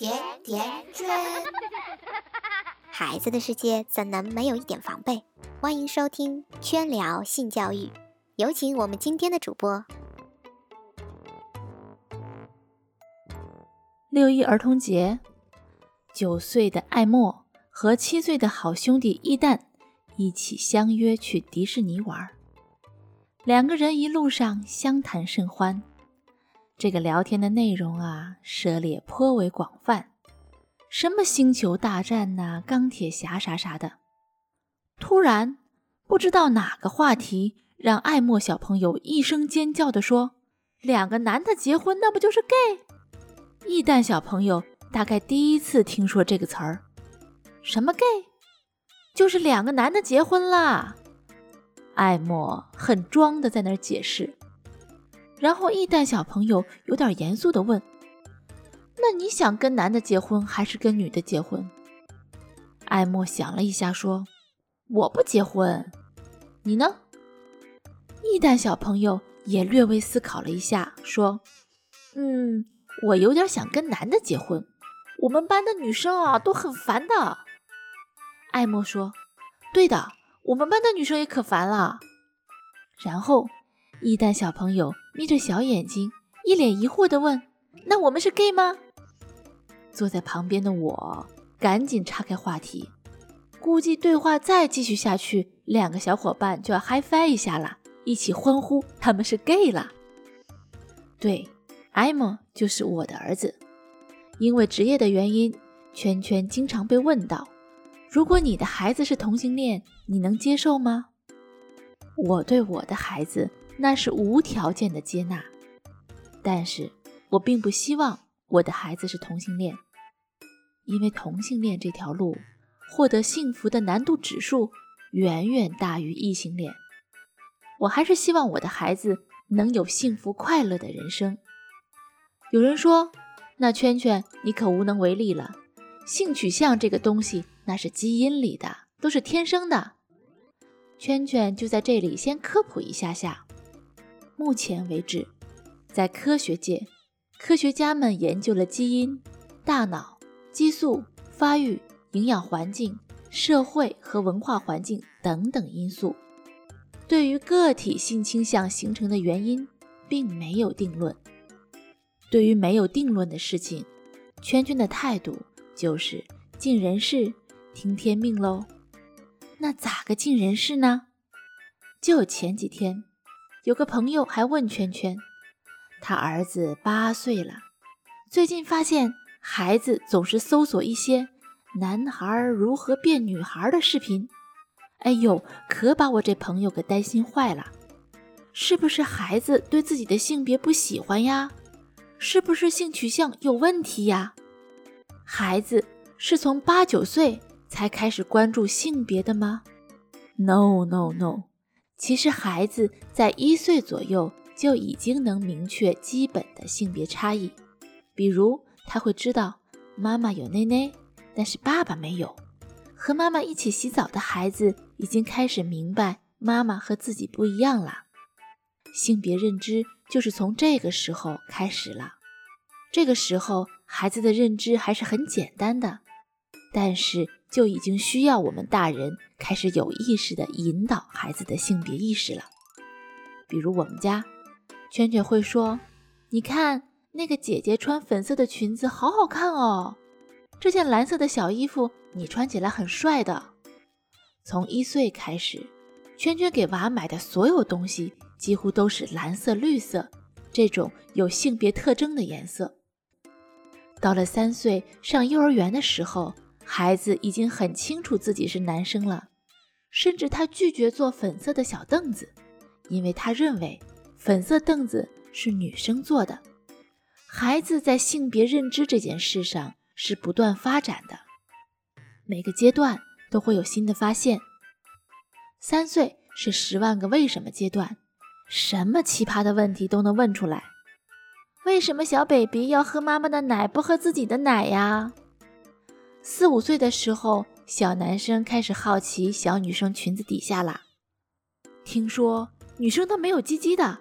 甜甜圈，孩子的世界怎能没有一点防备？欢迎收听圈聊性教育，有请我们今天的主播。六一儿童节，九岁的艾莫和七岁的好兄弟伊旦一起相约去迪士尼玩，两个人一路上相谈甚欢。这个聊天的内容啊，涉猎颇为广泛，什么星球大战呐、钢铁侠啥啥的。突然，不知道哪个话题让爱莫小朋友一声尖叫地说：“两个男的结婚，那不就是 gay？” 易旦小朋友大概第一次听说这个词儿，什么 gay？就是两个男的结婚啦。艾莫很装的在那儿解释。然后，易蛋小朋友有点严肃地问：“那你想跟男的结婚还是跟女的结婚？”艾莫想了一下，说：“我不结婚。”你呢？易蛋小朋友也略微思考了一下，说：“嗯，我有点想跟男的结婚。我们班的女生啊都很烦的。”艾莫说：“对的，我们班的女生也可烦了。”然后。一蛋小朋友眯着小眼睛，一脸疑惑地问：“那我们是 gay 吗？”坐在旁边的我赶紧岔开话题，估计对话再继续下去，两个小伙伴就要嗨翻一下了，一起欢呼他们是 gay 了。对，艾莫就是我的儿子。因为职业的原因，圈圈经常被问到：“如果你的孩子是同性恋，你能接受吗？”我对我的孩子。那是无条件的接纳，但是我并不希望我的孩子是同性恋，因为同性恋这条路获得幸福的难度指数远远大于异性恋。我还是希望我的孩子能有幸福快乐的人生。有人说，那圈圈你可无能为力了，性取向这个东西那是基因里的，都是天生的。圈圈就在这里先科普一下下。目前为止，在科学界，科学家们研究了基因、大脑、激素、发育、营养环境、社会和文化环境等等因素，对于个体性倾向形成的原因，并没有定论。对于没有定论的事情，圈圈的态度就是尽人事，听天命喽。那咋个尽人事呢？就前几天。有个朋友还问圈圈，他儿子八岁了，最近发现孩子总是搜索一些男孩如何变女孩的视频，哎呦，可把我这朋友给担心坏了。是不是孩子对自己的性别不喜欢呀？是不是性取向有问题呀？孩子是从八九岁才开始关注性别的吗？No no no。其实孩子在一岁左右就已经能明确基本的性别差异，比如他会知道妈妈有内内，但是爸爸没有。和妈妈一起洗澡的孩子已经开始明白妈妈和自己不一样了。性别认知就是从这个时候开始了。这个时候孩子的认知还是很简单的，但是就已经需要我们大人。开始有意识地引导孩子的性别意识了。比如我们家圈圈会说：“你看那个姐姐穿粉色的裙子，好好看哦。这件蓝色的小衣服，你穿起来很帅的。”从一岁开始，圈圈给娃买的所有东西几乎都是蓝色、绿色这种有性别特征的颜色。到了三岁上幼儿园的时候，孩子已经很清楚自己是男生了。甚至他拒绝坐粉色的小凳子，因为他认为粉色凳子是女生坐的。孩子在性别认知这件事上是不断发展的，每个阶段都会有新的发现。三岁是十万个为什么阶段，什么奇葩的问题都能问出来。为什么小 baby 要喝妈妈的奶，不喝自己的奶呀？四五岁的时候。小男生开始好奇小女生裙子底下啦。听说女生都没有鸡鸡的，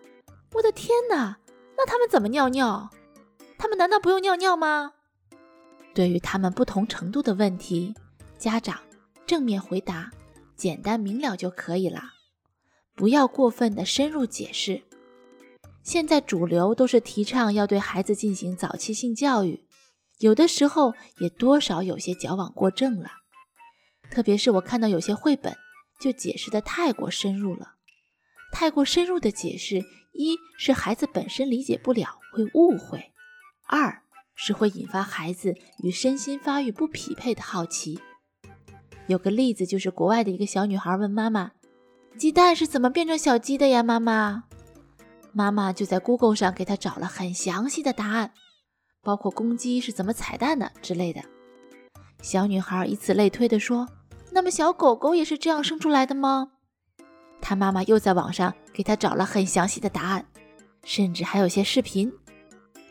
我的天哪！那他们怎么尿尿？他们难道不用尿尿吗？对于他们不同程度的问题，家长正面回答，简单明了就可以了，不要过分的深入解释。现在主流都是提倡要对孩子进行早期性教育，有的时候也多少有些矫枉过正了。特别是我看到有些绘本就解释的太过深入了，太过深入的解释，一是孩子本身理解不了，会误会；二是会引发孩子与身心发育不匹配的好奇。有个例子就是国外的一个小女孩问妈妈：“鸡蛋是怎么变成小鸡的呀？”妈妈。妈妈就在 Google 上给她找了很详细的答案，包括公鸡是怎么踩蛋的之类的。小女孩以此类推地说：“那么小狗狗也是这样生出来的吗？”她妈妈又在网上给她找了很详细的答案，甚至还有些视频。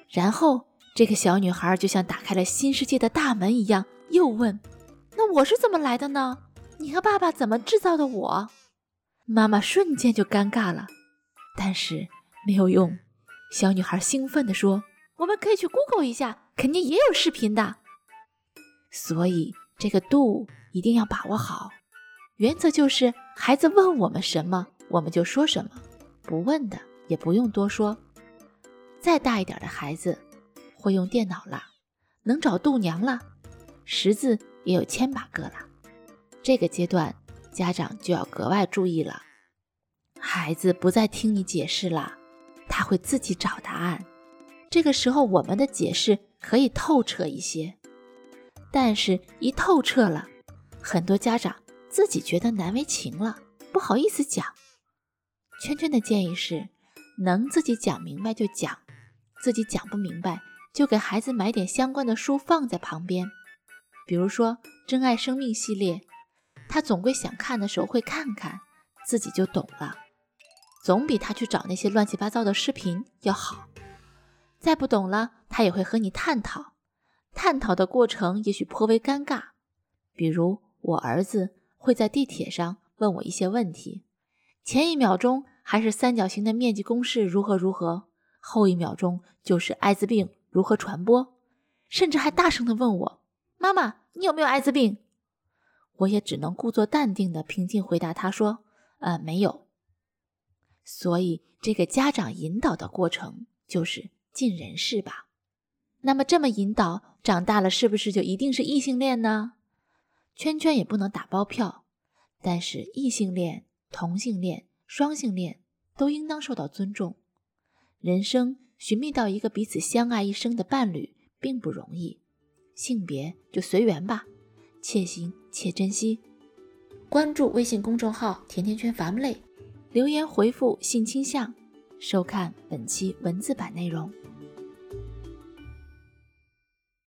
然后这个小女孩就像打开了新世界的大门一样，又问：“那我是怎么来的呢？你和爸爸怎么制造的我？”妈妈瞬间就尴尬了，但是。没有用，小女孩兴奋地说：“我们可以去 Google 一下，肯定也有视频的。”所以这个度一定要把握好。原则就是，孩子问我们什么，我们就说什么；不问的也不用多说。再大一点的孩子，会用电脑了，能找度娘了，识字也有千把个了。这个阶段，家长就要格外注意了。孩子不再听你解释了。他会自己找答案，这个时候我们的解释可以透彻一些，但是，一透彻了，很多家长自己觉得难为情了，不好意思讲。圈圈的建议是，能自己讲明白就讲，自己讲不明白就给孩子买点相关的书放在旁边，比如说《珍爱生命》系列，他总归想看的时候会看看，自己就懂了。总比他去找那些乱七八糟的视频要好。再不懂了，他也会和你探讨。探讨的过程也许颇为尴尬，比如我儿子会在地铁上问我一些问题，前一秒钟还是三角形的面积公式如何如何，后一秒钟就是艾滋病如何传播，甚至还大声地问我：“妈妈，你有没有艾滋病？”我也只能故作淡定地平静回答他说：“呃，没有。”所以，这个家长引导的过程就是尽人事吧。那么，这么引导，长大了是不是就一定是异性恋呢？圈圈也不能打包票。但是，异性恋、同性恋、双性恋都应当受到尊重。人生寻觅到一个彼此相爱一生的伴侣并不容易，性别就随缘吧，且行且珍惜。关注微信公众号“甜甜圈 Family”。留言回复性倾向，收看本期文字版内容。